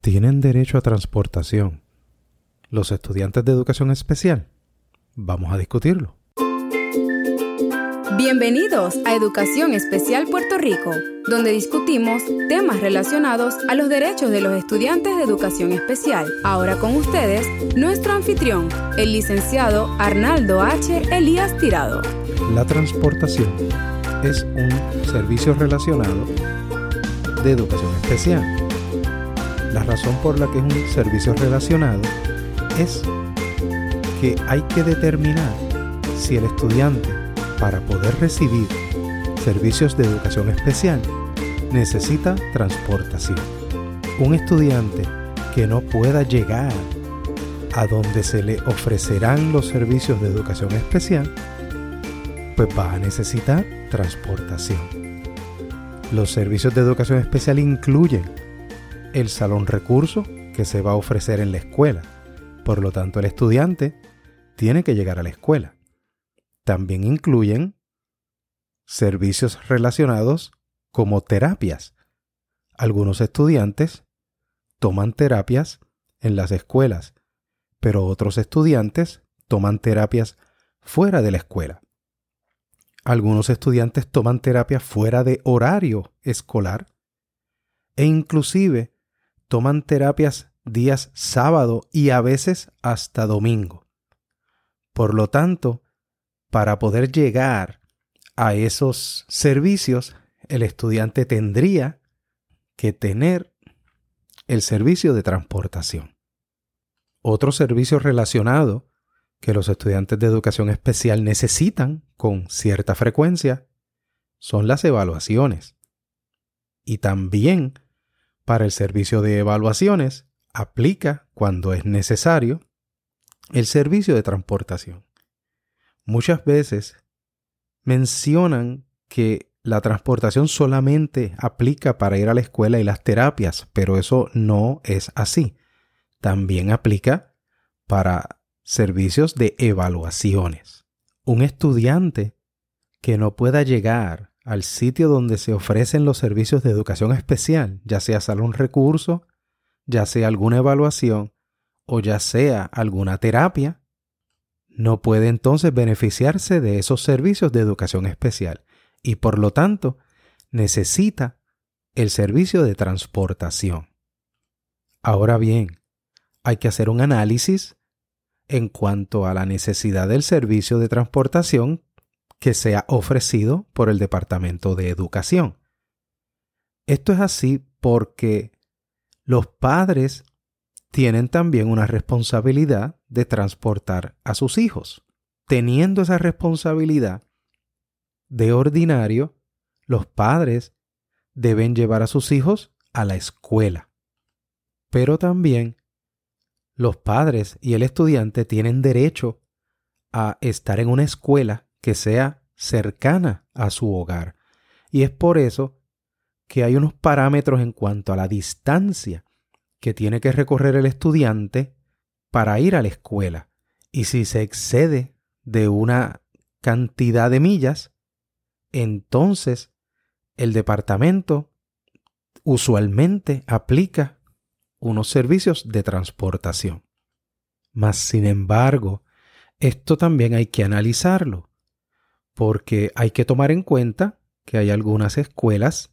tienen derecho a transportación. ¿Los estudiantes de educación especial? Vamos a discutirlo. Bienvenidos a Educación Especial Puerto Rico, donde discutimos temas relacionados a los derechos de los estudiantes de educación especial. Ahora con ustedes, nuestro anfitrión, el licenciado Arnaldo H. Elías Tirado. La transportación es un servicio relacionado de educación especial. La razón por la que es un servicio relacionado es que hay que determinar si el estudiante, para poder recibir servicios de educación especial, necesita transportación. Un estudiante que no pueda llegar a donde se le ofrecerán los servicios de educación especial, pues va a necesitar transportación. Los servicios de educación especial incluyen el salón recurso que se va a ofrecer en la escuela. Por lo tanto, el estudiante tiene que llegar a la escuela. También incluyen servicios relacionados como terapias. Algunos estudiantes toman terapias en las escuelas, pero otros estudiantes toman terapias fuera de la escuela. Algunos estudiantes toman terapia fuera de horario escolar e inclusive toman terapias días sábado y a veces hasta domingo. Por lo tanto, para poder llegar a esos servicios, el estudiante tendría que tener el servicio de transportación. Otro servicio relacionado que los estudiantes de educación especial necesitan con cierta frecuencia son las evaluaciones. Y también para el servicio de evaluaciones aplica cuando es necesario el servicio de transportación. Muchas veces mencionan que la transportación solamente aplica para ir a la escuela y las terapias, pero eso no es así. También aplica para servicios de evaluaciones. Un estudiante que no pueda llegar al sitio donde se ofrecen los servicios de educación especial, ya sea salón recurso, ya sea alguna evaluación o ya sea alguna terapia, no puede entonces beneficiarse de esos servicios de educación especial y por lo tanto necesita el servicio de transportación. Ahora bien, hay que hacer un análisis en cuanto a la necesidad del servicio de transportación que sea ofrecido por el Departamento de Educación. Esto es así porque los padres tienen también una responsabilidad de transportar a sus hijos. Teniendo esa responsabilidad, de ordinario, los padres deben llevar a sus hijos a la escuela. Pero también los padres y el estudiante tienen derecho a estar en una escuela que sea cercana a su hogar. Y es por eso que hay unos parámetros en cuanto a la distancia que tiene que recorrer el estudiante para ir a la escuela. Y si se excede de una cantidad de millas, entonces el departamento usualmente aplica unos servicios de transportación. Mas, sin embargo, esto también hay que analizarlo, porque hay que tomar en cuenta que hay algunas escuelas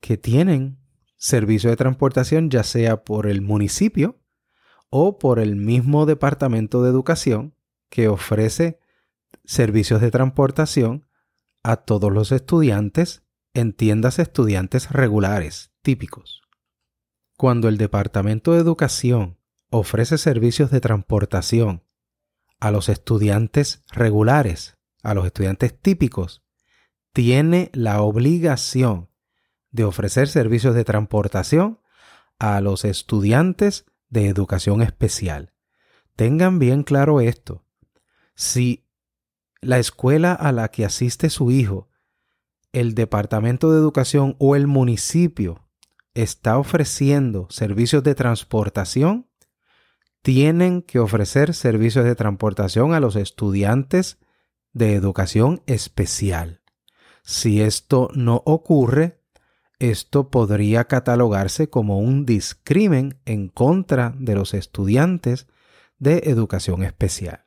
que tienen servicio de transportación ya sea por el municipio o por el mismo departamento de educación que ofrece servicios de transportación a todos los estudiantes en tiendas estudiantes regulares típicos. Cuando el Departamento de Educación ofrece servicios de transportación a los estudiantes regulares, a los estudiantes típicos, tiene la obligación de ofrecer servicios de transportación a los estudiantes de educación especial. Tengan bien claro esto. Si la escuela a la que asiste su hijo, el departamento de educación o el municipio está ofreciendo servicios de transportación, tienen que ofrecer servicios de transportación a los estudiantes de educación especial. Si esto no ocurre, esto podría catalogarse como un discrimen en contra de los estudiantes de educación especial.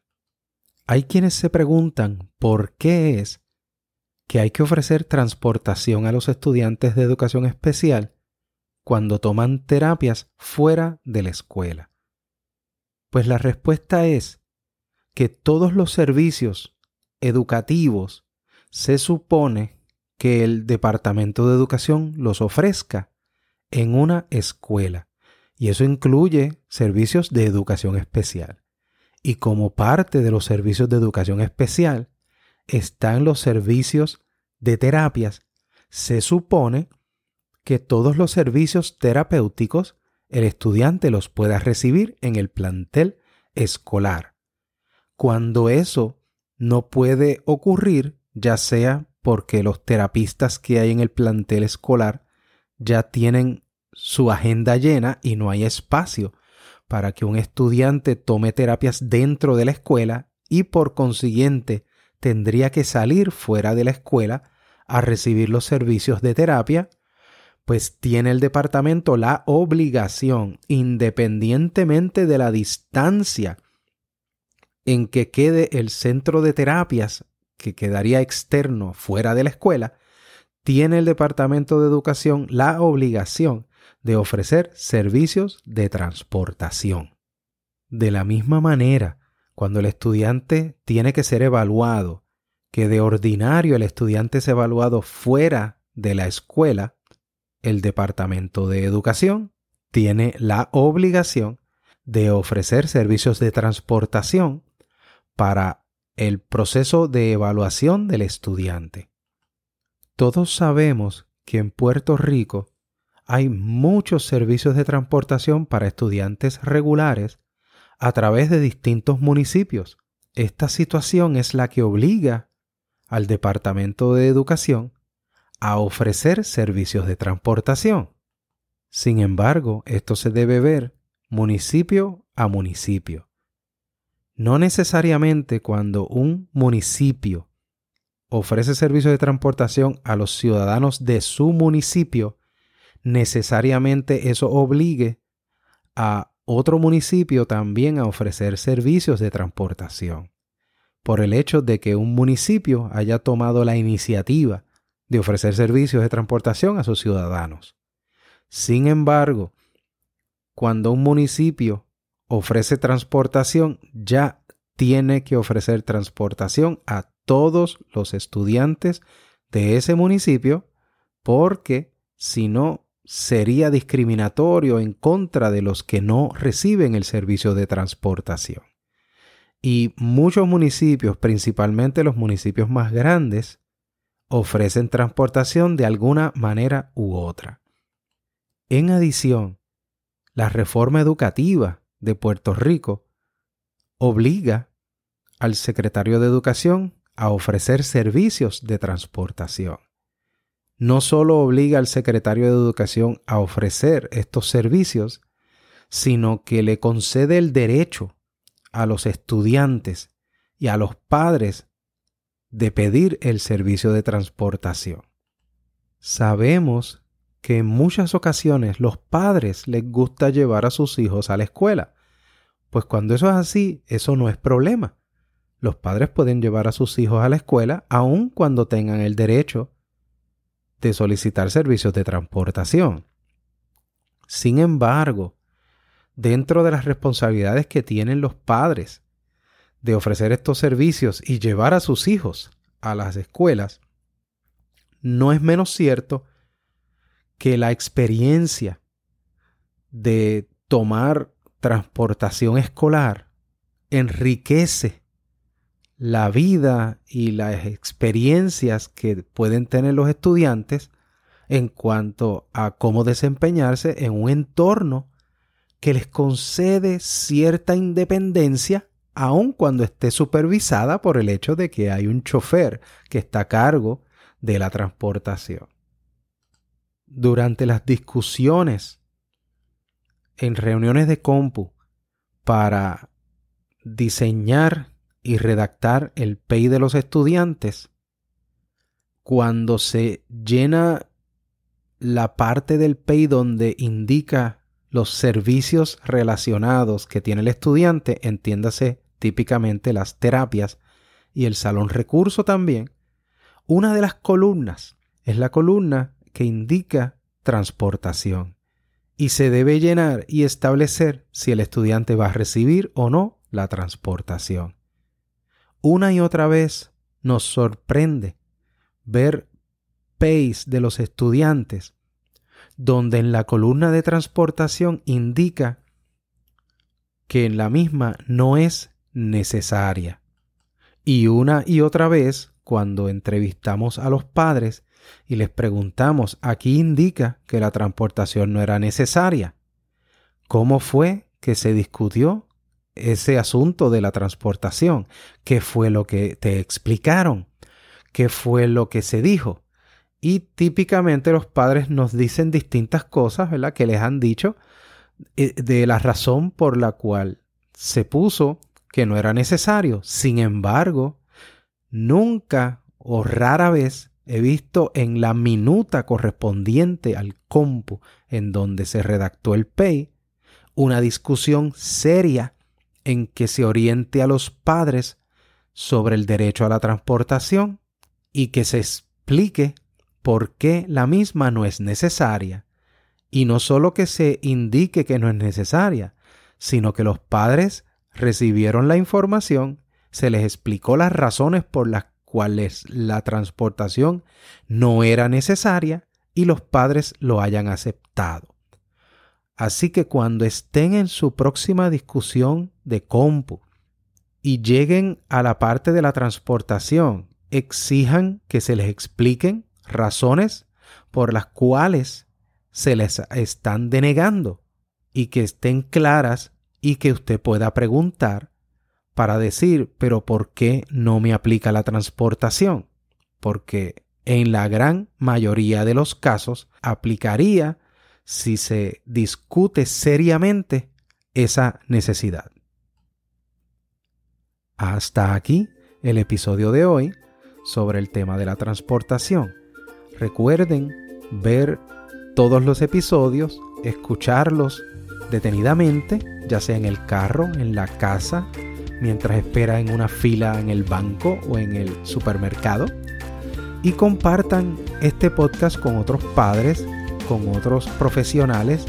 Hay quienes se preguntan por qué es que hay que ofrecer transportación a los estudiantes de educación especial cuando toman terapias fuera de la escuela. Pues la respuesta es que todos los servicios educativos se supone que el Departamento de Educación los ofrezca en una escuela. Y eso incluye servicios de educación especial. Y como parte de los servicios de educación especial están los servicios de terapias, se supone que todos los servicios terapéuticos el estudiante los pueda recibir en el plantel escolar. Cuando eso no puede ocurrir, ya sea porque los terapistas que hay en el plantel escolar ya tienen su agenda llena y no hay espacio para que un estudiante tome terapias dentro de la escuela y por consiguiente tendría que salir fuera de la escuela a recibir los servicios de terapia, pues tiene el departamento la obligación, independientemente de la distancia en que quede el centro de terapias que quedaría externo fuera de la escuela, tiene el Departamento de Educación la obligación de ofrecer servicios de transportación. De la misma manera, cuando el estudiante tiene que ser evaluado, que de ordinario el estudiante es evaluado fuera de la escuela, el Departamento de Educación tiene la obligación de ofrecer servicios de transportación para el proceso de evaluación del estudiante. Todos sabemos que en Puerto Rico hay muchos servicios de transportación para estudiantes regulares a través de distintos municipios. Esta situación es la que obliga al Departamento de Educación a ofrecer servicios de transportación. Sin embargo, esto se debe ver municipio a municipio. No necesariamente cuando un municipio ofrece servicios de transportación a los ciudadanos de su municipio, necesariamente eso obligue a otro municipio también a ofrecer servicios de transportación. Por el hecho de que un municipio haya tomado la iniciativa de ofrecer servicios de transportación a sus ciudadanos. Sin embargo, cuando un municipio ofrece transportación, ya tiene que ofrecer transportación a todos los estudiantes de ese municipio porque si no sería discriminatorio en contra de los que no reciben el servicio de transportación. Y muchos municipios, principalmente los municipios más grandes, ofrecen transportación de alguna manera u otra. En adición, la reforma educativa de Puerto Rico obliga al secretario de Educación a ofrecer servicios de transportación. No solo obliga al secretario de Educación a ofrecer estos servicios, sino que le concede el derecho a los estudiantes y a los padres de pedir el servicio de transportación. Sabemos que en muchas ocasiones los padres les gusta llevar a sus hijos a la escuela. Pues cuando eso es así, eso no es problema. Los padres pueden llevar a sus hijos a la escuela aun cuando tengan el derecho de solicitar servicios de transportación. Sin embargo, dentro de las responsabilidades que tienen los padres de ofrecer estos servicios y llevar a sus hijos a las escuelas, no es menos cierto que la experiencia de tomar transportación escolar enriquece la vida y las experiencias que pueden tener los estudiantes en cuanto a cómo desempeñarse en un entorno que les concede cierta independencia aun cuando esté supervisada por el hecho de que hay un chofer que está a cargo de la transportación. Durante las discusiones en reuniones de compu para diseñar y redactar el PEI de los estudiantes, cuando se llena la parte del PEI donde indica los servicios relacionados que tiene el estudiante, entiéndase típicamente las terapias y el salón recurso también, una de las columnas es la columna que indica transportación y se debe llenar y establecer si el estudiante va a recibir o no la transportación. Una y otra vez nos sorprende ver PACE de los estudiantes donde en la columna de transportación indica que en la misma no es necesaria. Y una y otra vez, cuando entrevistamos a los padres y les preguntamos, aquí indica que la transportación no era necesaria. ¿Cómo fue que se discutió ese asunto de la transportación? ¿Qué fue lo que te explicaron? ¿Qué fue lo que se dijo? Y típicamente los padres nos dicen distintas cosas, ¿verdad? Que les han dicho eh, de la razón por la cual se puso que no era necesario. Sin embargo, nunca o rara vez he visto en la minuta correspondiente al compu en donde se redactó el PEI una discusión seria en que se oriente a los padres sobre el derecho a la transportación y que se explique por qué la misma no es necesaria. Y no solo que se indique que no es necesaria, sino que los padres recibieron la información, se les explicó las razones por las cuales la transportación no era necesaria y los padres lo hayan aceptado. Así que cuando estén en su próxima discusión de compu y lleguen a la parte de la transportación, exijan que se les expliquen razones por las cuales se les están denegando y que estén claras y que usted pueda preguntar para decir, pero ¿por qué no me aplica la transportación? Porque en la gran mayoría de los casos aplicaría si se discute seriamente esa necesidad. Hasta aquí el episodio de hoy sobre el tema de la transportación. Recuerden ver todos los episodios, escucharlos detenidamente, ya sea en el carro, en la casa, mientras espera en una fila en el banco o en el supermercado. Y compartan este podcast con otros padres, con otros profesionales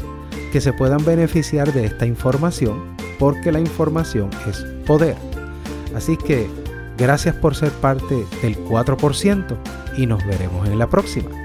que se puedan beneficiar de esta información, porque la información es poder. Así que gracias por ser parte del 4% y nos veremos en la próxima.